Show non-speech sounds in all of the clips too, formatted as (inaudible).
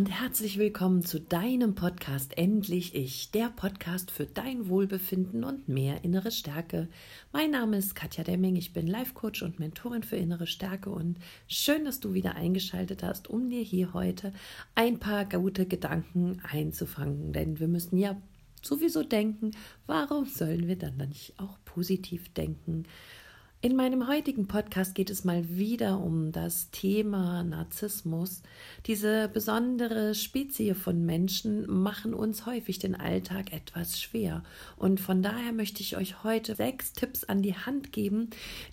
und herzlich willkommen zu deinem Podcast Endlich Ich, der Podcast für dein Wohlbefinden und mehr innere Stärke. Mein Name ist Katja Demming, ich bin Life Coach und Mentorin für innere Stärke und schön, dass du wieder eingeschaltet hast, um dir hier heute ein paar gute Gedanken einzufangen, denn wir müssen ja sowieso denken, warum sollen wir dann nicht auch positiv denken? In meinem heutigen Podcast geht es mal wieder um das Thema Narzissmus. Diese besondere Spezie von Menschen machen uns häufig den Alltag etwas schwer. Und von daher möchte ich euch heute sechs Tipps an die Hand geben,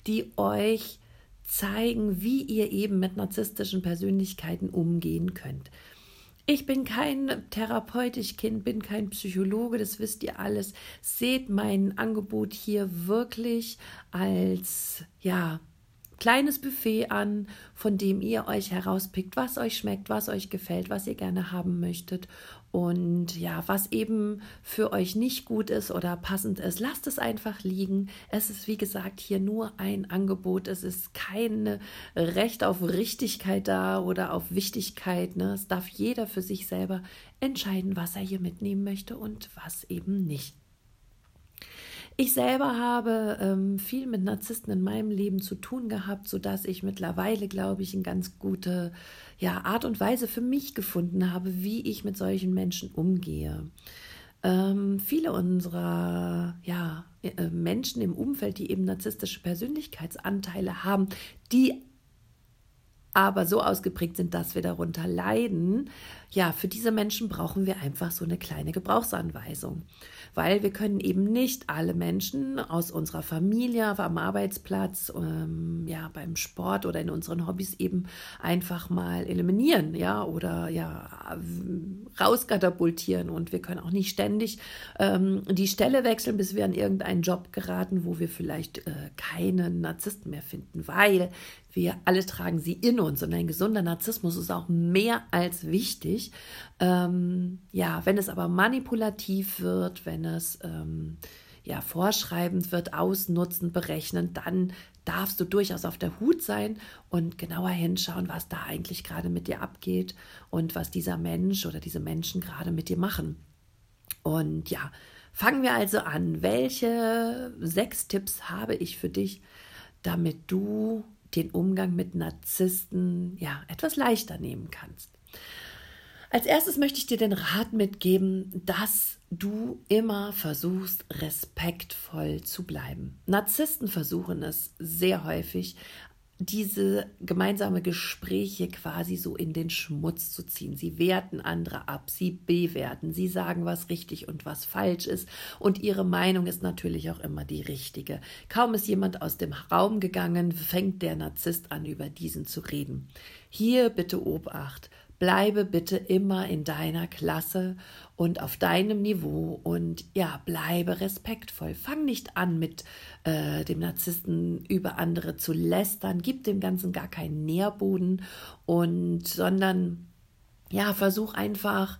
die euch zeigen, wie ihr eben mit narzisstischen Persönlichkeiten umgehen könnt. Ich bin kein Therapeut, ich bin kein Psychologe, das wisst ihr alles. Seht mein Angebot hier wirklich als ja kleines Buffet an, von dem ihr euch herauspickt, was euch schmeckt, was euch gefällt, was ihr gerne haben möchtet. Und ja, was eben für euch nicht gut ist oder passend ist, lasst es einfach liegen. Es ist, wie gesagt, hier nur ein Angebot. Es ist kein Recht auf Richtigkeit da oder auf Wichtigkeit. Ne? Es darf jeder für sich selber entscheiden, was er hier mitnehmen möchte und was eben nicht. Ich selber habe ähm, viel mit Narzissten in meinem Leben zu tun gehabt, sodass ich mittlerweile, glaube ich, eine ganz gute ja, Art und Weise für mich gefunden habe, wie ich mit solchen Menschen umgehe. Ähm, viele unserer ja, äh, Menschen im Umfeld, die eben narzisstische Persönlichkeitsanteile haben, die aber so ausgeprägt sind, dass wir darunter leiden, ja, für diese Menschen brauchen wir einfach so eine kleine Gebrauchsanweisung. Weil wir können eben nicht alle Menschen aus unserer Familie, am Arbeitsplatz, ähm, ja, beim Sport oder in unseren Hobbys eben einfach mal eliminieren, ja, oder ja, rauskatapultieren. Und wir können auch nicht ständig ähm, die Stelle wechseln, bis wir an irgendeinen Job geraten, wo wir vielleicht äh, keinen Narzissten mehr finden, weil wir alle tragen sie in uns. Und ein gesunder Narzissmus ist auch mehr als wichtig. Ähm, ja, wenn es aber manipulativ wird, wenn es ähm, ja vorschreibend wird, ausnutzend, berechnend, dann darfst du durchaus auf der Hut sein und genauer hinschauen, was da eigentlich gerade mit dir abgeht und was dieser Mensch oder diese Menschen gerade mit dir machen. Und ja, fangen wir also an. Welche sechs Tipps habe ich für dich, damit du den Umgang mit Narzissten ja etwas leichter nehmen kannst. Als erstes möchte ich dir den Rat mitgeben, dass du immer versuchst, respektvoll zu bleiben. Narzissten versuchen es sehr häufig, diese gemeinsame Gespräche quasi so in den Schmutz zu ziehen. Sie werten andere ab, sie bewerten, sie sagen, was richtig und was falsch ist. Und ihre Meinung ist natürlich auch immer die richtige. Kaum ist jemand aus dem Raum gegangen, fängt der Narzisst an, über diesen zu reden. Hier bitte Obacht. Bleibe bitte immer in deiner Klasse und auf deinem Niveau und ja, bleibe respektvoll. Fang nicht an mit äh, dem Narzissten über andere zu lästern, gib dem Ganzen gar keinen Nährboden und sondern ja, versuch einfach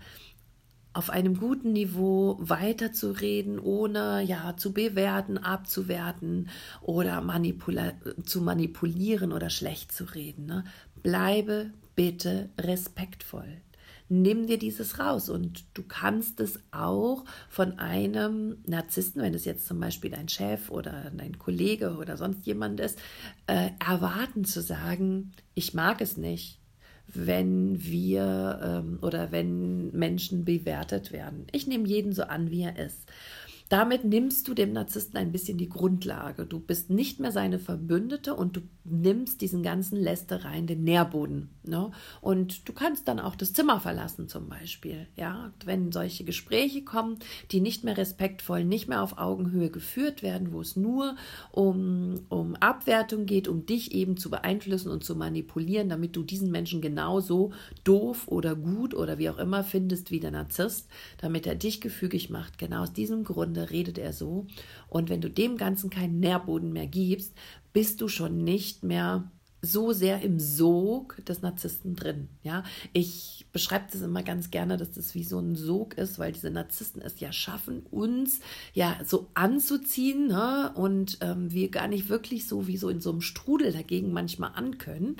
auf einem guten Niveau weiterzureden, ohne ja zu bewerten, abzuwerten oder manipula zu manipulieren oder schlecht zu reden. Ne? Bleibe bitte respektvoll. Nimm dir dieses raus und du kannst es auch von einem Narzissten, wenn es jetzt zum Beispiel dein Chef oder dein Kollege oder sonst jemand ist, äh, erwarten zu sagen, ich mag es nicht, wenn wir ähm, oder wenn Menschen bewertet werden. Ich nehme jeden so an, wie er ist. Damit nimmst du dem Narzissten ein bisschen die Grundlage. Du bist nicht mehr seine Verbündete und du nimmst diesen ganzen Lästereien den Nährboden. Ne? Und du kannst dann auch das Zimmer verlassen zum Beispiel. Ja, wenn solche Gespräche kommen, die nicht mehr respektvoll, nicht mehr auf Augenhöhe geführt werden, wo es nur um, um Abwertung geht, um dich eben zu beeinflussen und zu manipulieren, damit du diesen Menschen genauso doof oder gut oder wie auch immer findest wie der Narzisst, damit er dich gefügig macht. Genau aus diesem Grund Stunde redet er so. Und wenn du dem Ganzen keinen Nährboden mehr gibst, bist du schon nicht mehr so sehr im Sog des Narzissten drin. Ja, ich beschreibe das immer ganz gerne, dass das wie so ein Sog ist, weil diese Narzissten es ja schaffen, uns ja so anzuziehen ne? und ähm, wir gar nicht wirklich so wie so in so einem Strudel dagegen manchmal ankönnen.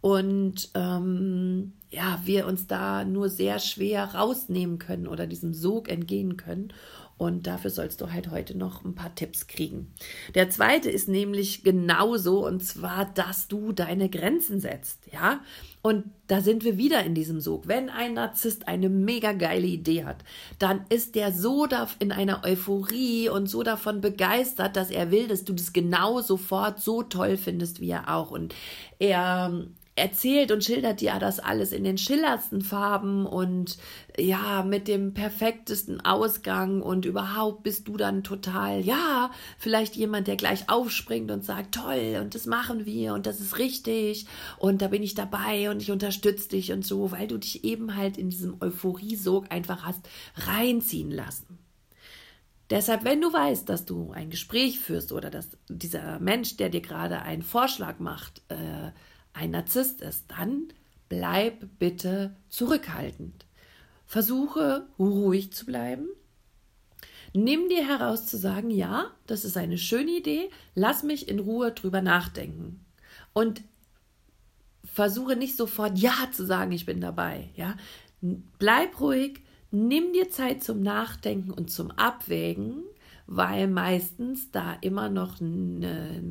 Und ähm, ja, wir uns da nur sehr schwer rausnehmen können oder diesem Sog entgehen können. Und dafür sollst du halt heute noch ein paar Tipps kriegen. Der zweite ist nämlich genauso, und zwar, dass du deine Grenzen setzt, ja. Und da sind wir wieder in diesem Sog. Wenn ein Narzisst eine mega geile Idee hat, dann ist der so in einer Euphorie und so davon begeistert, dass er will, dass du das genau sofort so toll findest wie er auch. Und er erzählt und schildert dir das alles in den schillerndsten Farben und ja, mit dem perfektesten Ausgang und überhaupt bist du dann total, ja, vielleicht jemand, der gleich aufspringt und sagt, toll und das machen wir und das ist richtig und da bin ich dabei und ich unterstütze dich und so, weil du dich eben halt in diesem Euphoriesog einfach hast reinziehen lassen. Deshalb, wenn du weißt, dass du ein Gespräch führst oder dass dieser Mensch, der dir gerade einen Vorschlag macht, äh, ein Narzisst ist, dann bleib bitte zurückhaltend. Versuche ruhig zu bleiben. Nimm dir heraus zu sagen, ja, das ist eine schöne Idee, lass mich in Ruhe drüber nachdenken. Und versuche nicht sofort ja zu sagen, ich bin dabei, ja? Bleib ruhig, nimm dir Zeit zum Nachdenken und zum Abwägen, weil meistens da immer noch eine,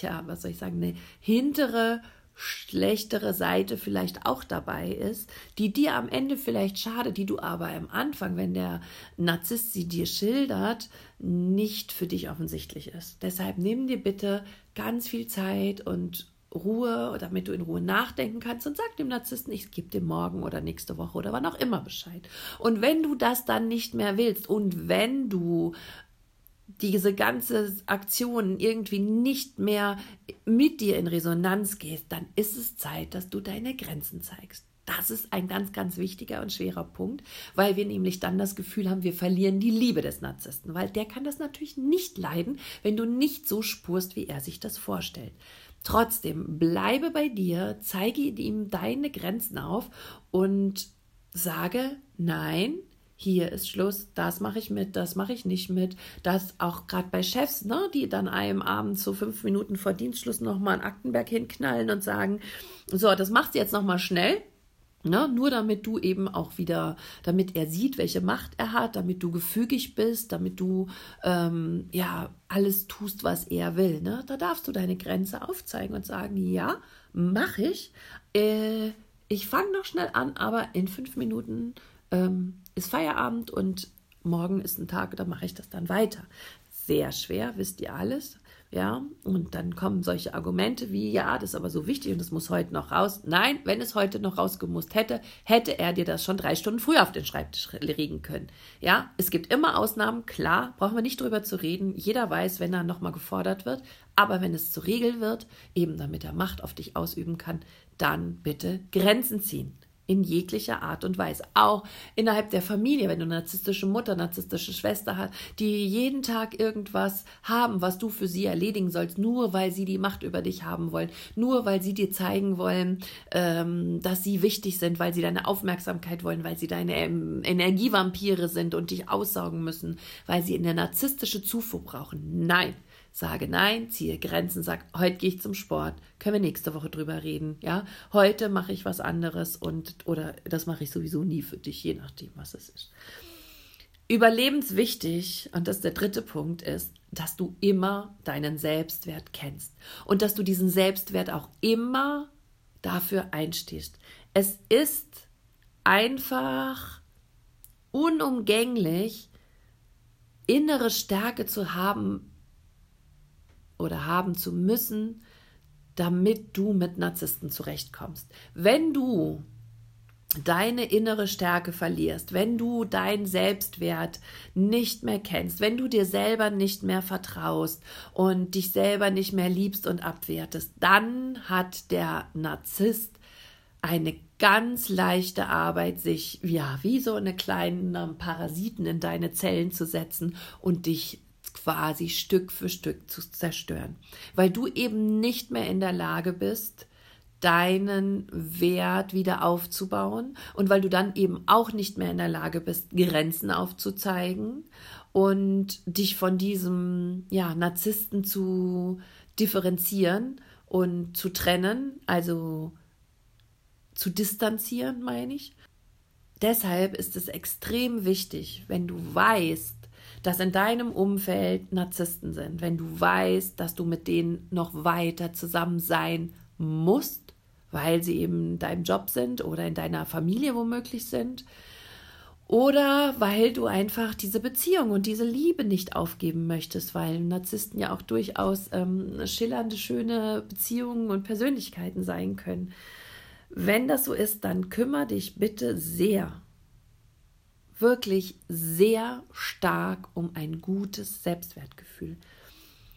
ja, was soll ich sagen, eine hintere schlechtere Seite vielleicht auch dabei ist, die dir am Ende vielleicht schadet, die du aber am Anfang, wenn der Narzisst sie dir schildert, nicht für dich offensichtlich ist. Deshalb nimm dir bitte ganz viel Zeit und Ruhe, damit du in Ruhe nachdenken kannst und sag dem Narzissten, ich gebe dir morgen oder nächste Woche oder wann auch immer Bescheid. Und wenn du das dann nicht mehr willst und wenn du diese ganze Aktion irgendwie nicht mehr mit dir in Resonanz gehst, dann ist es Zeit, dass du deine Grenzen zeigst. Das ist ein ganz, ganz wichtiger und schwerer Punkt, weil wir nämlich dann das Gefühl haben, wir verlieren die Liebe des Narzissten, weil der kann das natürlich nicht leiden, wenn du nicht so spurst, wie er sich das vorstellt. Trotzdem, bleibe bei dir, zeige ihm deine Grenzen auf und sage, nein, hier ist Schluss, das mache ich mit, das mache ich nicht mit. Das auch gerade bei Chefs, ne, die dann einem Abend so fünf Minuten vor Dienstschluss nochmal einen Aktenberg hinknallen und sagen, so, das machst du jetzt nochmal schnell. Ne, nur damit du eben auch wieder, damit er sieht, welche Macht er hat, damit du gefügig bist, damit du ähm, ja alles tust, was er will. Ne? Da darfst du deine Grenze aufzeigen und sagen, ja, mache ich. Äh, ich fange noch schnell an, aber in fünf Minuten ähm, ist Feierabend und morgen ist ein Tag, da mache ich das dann weiter. Sehr schwer, wisst ihr alles. Ja, und dann kommen solche Argumente wie, ja, das ist aber so wichtig und das muss heute noch raus. Nein, wenn es heute noch rausgemusst hätte, hätte er dir das schon drei Stunden früher auf den Schreibtisch legen können. Ja, es gibt immer Ausnahmen, klar, brauchen wir nicht drüber zu reden. Jeder weiß, wenn er nochmal gefordert wird. Aber wenn es zur Regel wird, eben damit er Macht auf dich ausüben kann, dann bitte Grenzen ziehen in jeglicher Art und Weise. Auch innerhalb der Familie, wenn du eine narzisstische Mutter, narzisstische Schwester hast, die jeden Tag irgendwas haben, was du für sie erledigen sollst, nur weil sie die Macht über dich haben wollen, nur weil sie dir zeigen wollen, ähm, dass sie wichtig sind, weil sie deine Aufmerksamkeit wollen, weil sie deine ähm, Energievampire sind und dich aussaugen müssen, weil sie eine narzisstische Zufuhr brauchen. Nein sage nein, ziehe Grenzen, sag, heute gehe ich zum Sport, können wir nächste Woche drüber reden, ja? Heute mache ich was anderes und oder das mache ich sowieso nie für dich, je nachdem, was es ist. Überlebenswichtig, und das ist der dritte Punkt, ist, dass du immer deinen Selbstwert kennst und dass du diesen Selbstwert auch immer dafür einstehst. Es ist einfach unumgänglich, innere Stärke zu haben, oder haben zu müssen, damit du mit Narzissten zurechtkommst. Wenn du deine innere Stärke verlierst, wenn du deinen Selbstwert nicht mehr kennst, wenn du dir selber nicht mehr vertraust und dich selber nicht mehr liebst und abwertest, dann hat der Narzisst eine ganz leichte Arbeit, sich ja wie so eine kleinen Parasiten in deine Zellen zu setzen und dich quasi Stück für Stück zu zerstören, weil du eben nicht mehr in der Lage bist, deinen Wert wieder aufzubauen und weil du dann eben auch nicht mehr in der Lage bist, Grenzen aufzuzeigen und dich von diesem ja, Narzissten zu differenzieren und zu trennen, also zu distanzieren, meine ich. Deshalb ist es extrem wichtig, wenn du weißt, dass in deinem Umfeld Narzissten sind, wenn du weißt, dass du mit denen noch weiter zusammen sein musst, weil sie eben in deinem Job sind oder in deiner Familie womöglich sind, oder weil du einfach diese Beziehung und diese Liebe nicht aufgeben möchtest, weil Narzissten ja auch durchaus ähm, schillernde, schöne Beziehungen und Persönlichkeiten sein können. Wenn das so ist, dann kümmere dich bitte sehr, wirklich sehr stark um ein gutes Selbstwertgefühl.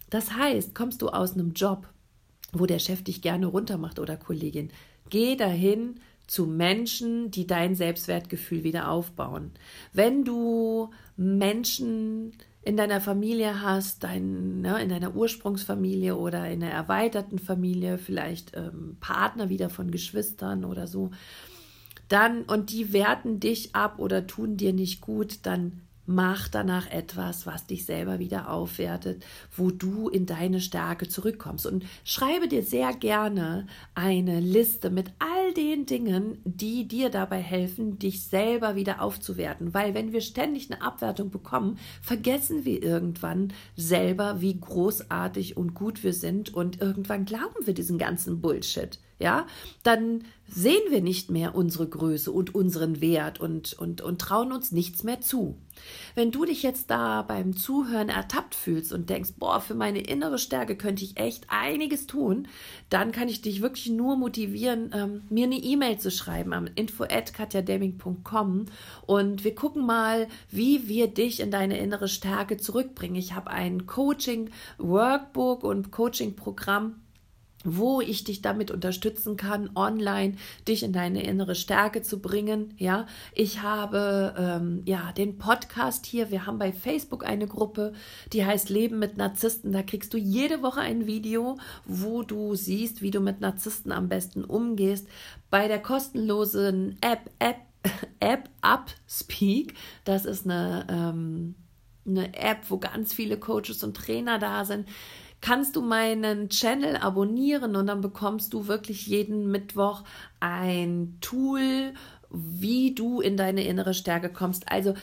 Das heißt, kommst du aus einem Job, wo der Chef dich gerne runtermacht oder Kollegin, geh dahin, zu Menschen, die dein Selbstwertgefühl wieder aufbauen. Wenn du Menschen in deiner Familie hast, dein, ne, in deiner Ursprungsfamilie oder in einer erweiterten Familie, vielleicht ähm, Partner wieder von Geschwistern oder so, dann und die werten dich ab oder tun dir nicht gut, dann Mach danach etwas, was dich selber wieder aufwertet, wo du in deine Stärke zurückkommst. Und schreibe dir sehr gerne eine Liste mit all den Dingen, die dir dabei helfen, dich selber wieder aufzuwerten. Weil wenn wir ständig eine Abwertung bekommen, vergessen wir irgendwann selber, wie großartig und gut wir sind. Und irgendwann glauben wir diesen ganzen Bullshit ja, dann sehen wir nicht mehr unsere Größe und unseren Wert und, und, und trauen uns nichts mehr zu. Wenn du dich jetzt da beim Zuhören ertappt fühlst und denkst, boah, für meine innere Stärke könnte ich echt einiges tun, dann kann ich dich wirklich nur motivieren, ähm, mir eine E-Mail zu schreiben am info@katjademming.com und wir gucken mal, wie wir dich in deine innere Stärke zurückbringen. Ich habe ein Coaching Workbook und Coaching Programm wo ich dich damit unterstützen kann, online dich in deine innere Stärke zu bringen. Ja, ich habe ähm, ja den Podcast hier. Wir haben bei Facebook eine Gruppe, die heißt Leben mit Narzissten. Da kriegst du jede Woche ein Video, wo du siehst, wie du mit Narzissten am besten umgehst. Bei der kostenlosen App App (laughs) App Upspeak, das ist eine ähm, eine App, wo ganz viele Coaches und Trainer da sind kannst du meinen Channel abonnieren und dann bekommst du wirklich jeden Mittwoch ein Tool, wie du in deine innere Stärke kommst. Also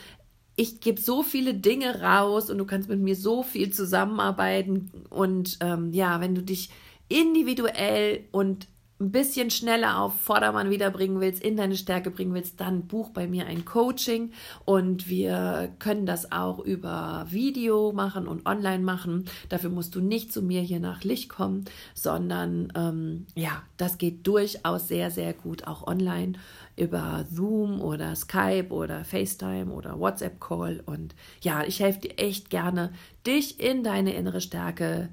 ich gebe so viele Dinge raus und du kannst mit mir so viel zusammenarbeiten. Und ähm, ja, wenn du dich individuell und ein bisschen schneller auf Vordermann wiederbringen willst, in deine Stärke bringen willst, dann buch bei mir ein Coaching und wir können das auch über Video machen und online machen. Dafür musst du nicht zu mir hier nach Licht kommen, sondern ähm, ja, das geht durchaus sehr, sehr gut auch online über Zoom oder Skype oder FaceTime oder WhatsApp Call und ja, ich helfe dir echt gerne, dich in deine innere Stärke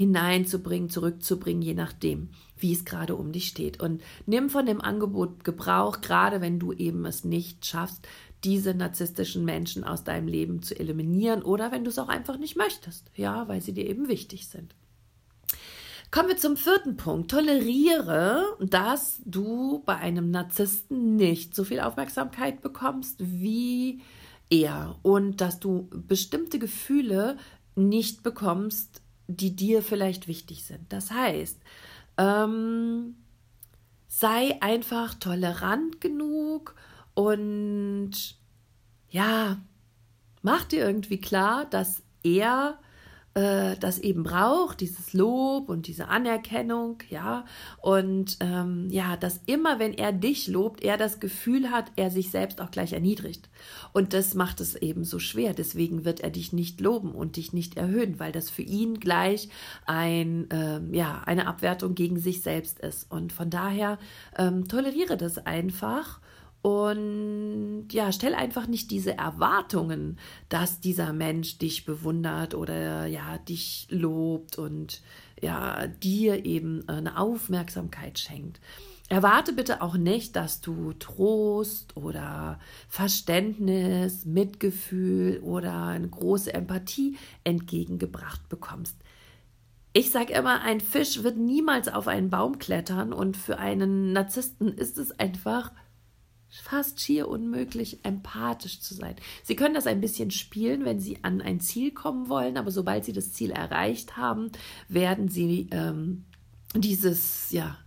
hineinzubringen, zurückzubringen, je nachdem wie es gerade um dich steht. Und nimm von dem Angebot Gebrauch, gerade wenn du eben es nicht schaffst, diese narzisstischen Menschen aus deinem Leben zu eliminieren oder wenn du es auch einfach nicht möchtest, ja, weil sie dir eben wichtig sind. Kommen wir zum vierten Punkt. Toleriere, dass du bei einem Narzissten nicht so viel Aufmerksamkeit bekommst wie er und dass du bestimmte Gefühle nicht bekommst, die dir vielleicht wichtig sind. Das heißt, ähm, sei einfach tolerant genug und ja, mach dir irgendwie klar, dass er äh, das eben braucht, dieses Lob und diese Anerkennung, ja. Und ähm, ja, dass immer, wenn er dich lobt, er das Gefühl hat, er sich selbst auch gleich erniedrigt. Und das macht es eben so schwer. Deswegen wird er dich nicht loben und dich nicht erhöhen, weil das für ihn gleich ein, ähm, ja, eine Abwertung gegen sich selbst ist. Und von daher ähm, toleriere das einfach und ja, stell einfach nicht diese Erwartungen, dass dieser Mensch dich bewundert oder ja, dich lobt und ja, dir eben eine Aufmerksamkeit schenkt. Erwarte bitte auch nicht, dass du Trost oder Verständnis, Mitgefühl oder eine große Empathie entgegengebracht bekommst. Ich sage immer, ein Fisch wird niemals auf einen Baum klettern und für einen Narzissten ist es einfach fast schier unmöglich, empathisch zu sein. Sie können das ein bisschen spielen, wenn Sie an ein Ziel kommen wollen, aber sobald Sie das Ziel erreicht haben, werden Sie ähm, dieses, ja,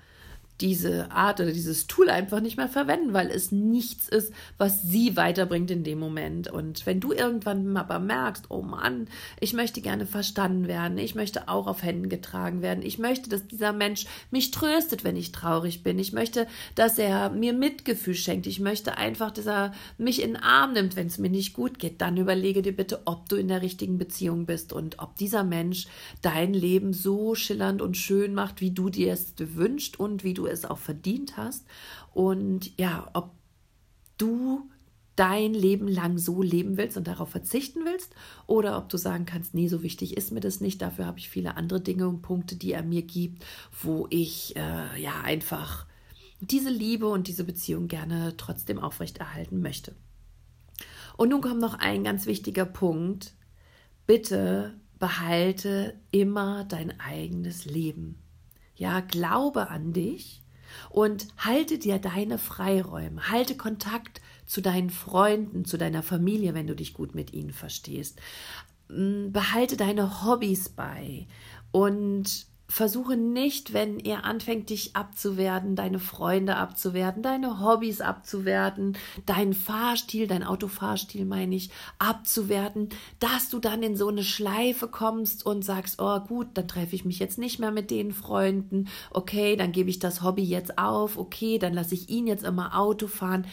diese Art oder dieses Tool einfach nicht mehr verwenden, weil es nichts ist, was sie weiterbringt in dem Moment. Und wenn du irgendwann aber merkst, oh Mann, ich möchte gerne verstanden werden, ich möchte auch auf Händen getragen werden, ich möchte, dass dieser Mensch mich tröstet, wenn ich traurig bin, ich möchte, dass er mir Mitgefühl schenkt, ich möchte einfach, dass er mich in den Arm nimmt, wenn es mir nicht gut geht, dann überlege dir bitte, ob du in der richtigen Beziehung bist und ob dieser Mensch dein Leben so schillernd und schön macht, wie du dir es wünschst und wie du es auch verdient hast. Und ja, ob du dein Leben lang so leben willst und darauf verzichten willst oder ob du sagen kannst, nee, so wichtig ist mir das nicht, dafür habe ich viele andere Dinge und Punkte, die er mir gibt, wo ich äh, ja einfach diese Liebe und diese Beziehung gerne trotzdem aufrechterhalten möchte. Und nun kommt noch ein ganz wichtiger Punkt. Bitte behalte immer dein eigenes Leben. Ja, glaube an dich und halte dir deine Freiräume, halte Kontakt zu deinen Freunden, zu deiner Familie, wenn du dich gut mit ihnen verstehst. Mm, behalte deine Hobbys bei und versuche nicht, wenn er anfängt, dich abzuwerten, deine Freunde abzuwerten, deine Hobbys abzuwerten, deinen Fahrstil, dein Autofahrstil meine ich, abzuwerten, dass du dann in so eine Schleife kommst und sagst, oh gut, dann treffe ich mich jetzt nicht mehr mit den Freunden, okay, dann gebe ich das Hobby jetzt auf, okay, dann lasse ich ihn jetzt immer Auto fahren.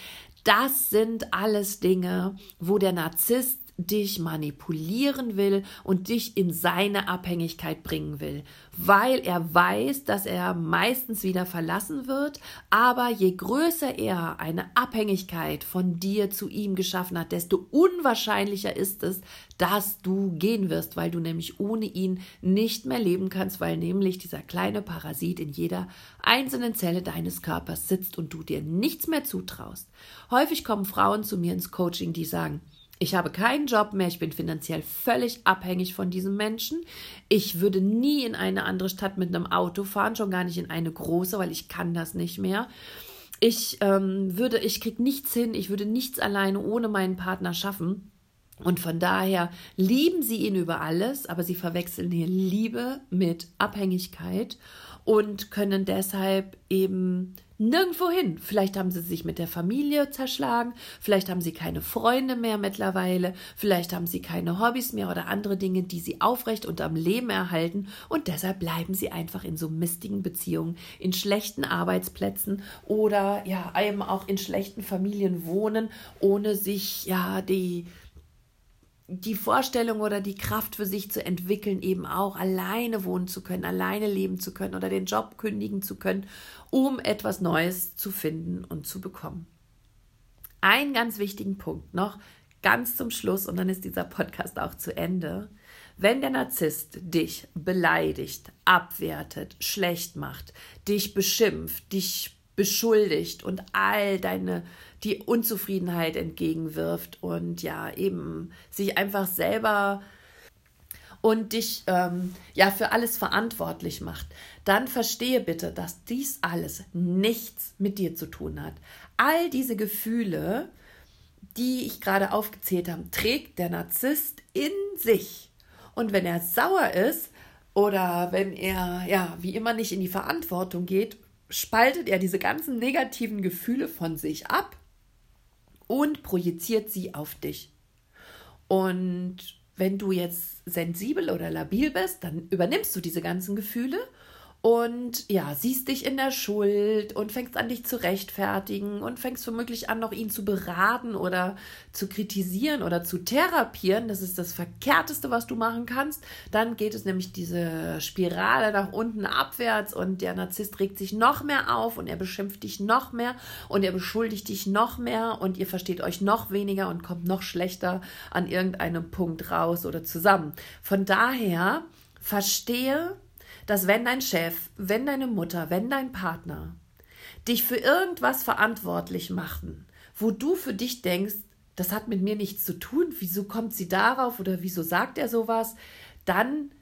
Das sind alles Dinge, wo der Narzisst dich manipulieren will und dich in seine Abhängigkeit bringen will, weil er weiß, dass er meistens wieder verlassen wird, aber je größer er eine Abhängigkeit von dir zu ihm geschaffen hat, desto unwahrscheinlicher ist es, dass du gehen wirst, weil du nämlich ohne ihn nicht mehr leben kannst, weil nämlich dieser kleine Parasit in jeder einzelnen Zelle deines Körpers sitzt und du dir nichts mehr zutraust. Häufig kommen Frauen zu mir ins Coaching, die sagen, ich habe keinen Job mehr, ich bin finanziell völlig abhängig von diesem Menschen. Ich würde nie in eine andere Stadt mit einem Auto fahren, schon gar nicht in eine große, weil ich kann das nicht mehr. Ich ähm, würde, ich krieg nichts hin, ich würde nichts alleine ohne meinen Partner schaffen. Und von daher lieben sie ihn über alles, aber sie verwechseln hier Liebe mit Abhängigkeit und können deshalb eben nirgendwo hin. Vielleicht haben sie sich mit der Familie zerschlagen, vielleicht haben sie keine Freunde mehr mittlerweile, vielleicht haben sie keine Hobbys mehr oder andere Dinge, die sie aufrecht und am Leben erhalten und deshalb bleiben sie einfach in so mistigen Beziehungen, in schlechten Arbeitsplätzen oder ja, eben auch in schlechten Familien wohnen, ohne sich ja die die Vorstellung oder die Kraft für sich zu entwickeln, eben auch alleine wohnen zu können, alleine leben zu können oder den Job kündigen zu können, um etwas Neues zu finden und zu bekommen. Einen ganz wichtigen Punkt noch, ganz zum Schluss, und dann ist dieser Podcast auch zu Ende. Wenn der Narzisst dich beleidigt, abwertet, schlecht macht, dich beschimpft, dich beschuldigt und all deine die Unzufriedenheit entgegenwirft und ja eben sich einfach selber und dich ähm, ja für alles verantwortlich macht, dann verstehe bitte, dass dies alles nichts mit dir zu tun hat. All diese Gefühle, die ich gerade aufgezählt habe, trägt der Narzisst in sich. Und wenn er sauer ist oder wenn er ja wie immer nicht in die Verantwortung geht, spaltet er diese ganzen negativen Gefühle von sich ab und projiziert sie auf dich. Und wenn du jetzt sensibel oder labil bist, dann übernimmst du diese ganzen Gefühle und ja, siehst dich in der Schuld und fängst an, dich zu rechtfertigen und fängst womöglich an, noch ihn zu beraten oder zu kritisieren oder zu therapieren. Das ist das Verkehrteste, was du machen kannst. Dann geht es nämlich diese Spirale nach unten abwärts und der Narzisst regt sich noch mehr auf und er beschimpft dich noch mehr und er beschuldigt dich noch mehr und ihr versteht euch noch weniger und kommt noch schlechter an irgendeinem Punkt raus oder zusammen. Von daher verstehe, dass wenn dein Chef, wenn deine Mutter, wenn dein Partner dich für irgendwas verantwortlich machen, wo du für dich denkst, das hat mit mir nichts zu tun, wieso kommt sie darauf oder wieso sagt er sowas, dann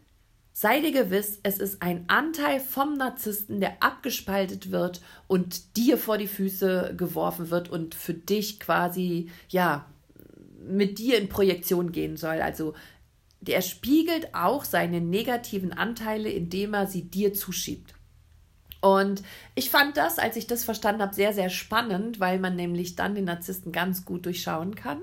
sei dir gewiss, es ist ein Anteil vom Narzissten, der abgespaltet wird und dir vor die Füße geworfen wird und für dich quasi, ja, mit dir in Projektion gehen soll. Also der spiegelt auch seine negativen Anteile, indem er sie dir zuschiebt. Und ich fand das, als ich das verstanden habe, sehr, sehr spannend, weil man nämlich dann den Narzissten ganz gut durchschauen kann,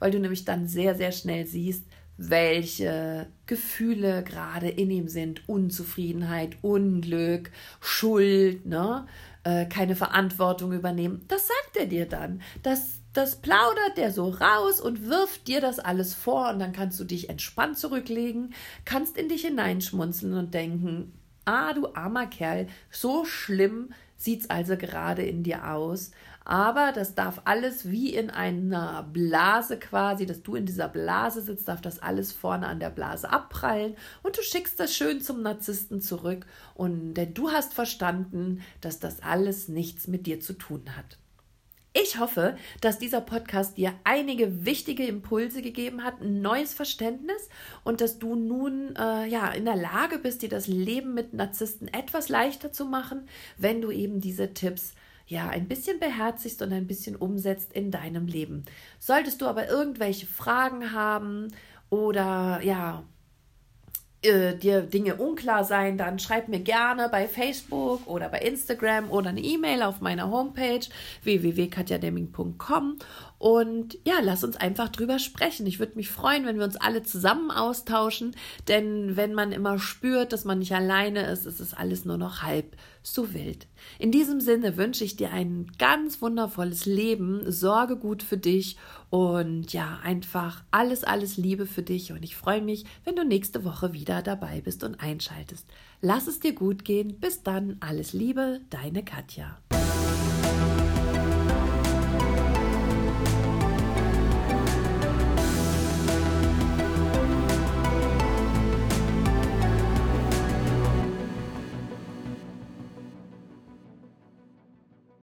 weil du nämlich dann sehr, sehr schnell siehst, welche Gefühle gerade in ihm sind. Unzufriedenheit, Unglück, Schuld, ne? Äh, keine Verantwortung übernehmen. Das sagt er dir dann. Das, das plaudert der so raus und wirft dir das alles vor und dann kannst du dich entspannt zurücklegen, kannst in dich hineinschmunzeln und denken, ah, du armer Kerl, so schlimm sieht's also gerade in dir aus. Aber das darf alles wie in einer Blase quasi, dass du in dieser Blase sitzt, darf das alles vorne an der Blase abprallen und du schickst das schön zum Narzissten zurück. Und denn du hast verstanden, dass das alles nichts mit dir zu tun hat. Ich hoffe, dass dieser Podcast dir einige wichtige Impulse gegeben hat, ein neues Verständnis und dass du nun äh, ja in der Lage bist, dir das Leben mit Narzissten etwas leichter zu machen, wenn du eben diese Tipps ja ein bisschen beherzigst und ein bisschen umsetzt in deinem Leben. Solltest du aber irgendwelche Fragen haben oder ja äh, dir Dinge unklar sein, dann schreib mir gerne bei Facebook oder bei Instagram oder eine E-Mail auf meiner Homepage www.katjademming.com und ja, lass uns einfach drüber sprechen. Ich würde mich freuen, wenn wir uns alle zusammen austauschen, denn wenn man immer spürt, dass man nicht alleine ist, ist es alles nur noch halb so wild. In diesem Sinne wünsche ich dir ein ganz wundervolles Leben, sorge gut für dich und ja, einfach alles, alles Liebe für dich und ich freue mich, wenn du nächste Woche wieder dabei bist und einschaltest. Lass es dir gut gehen. Bis dann, alles Liebe, deine Katja.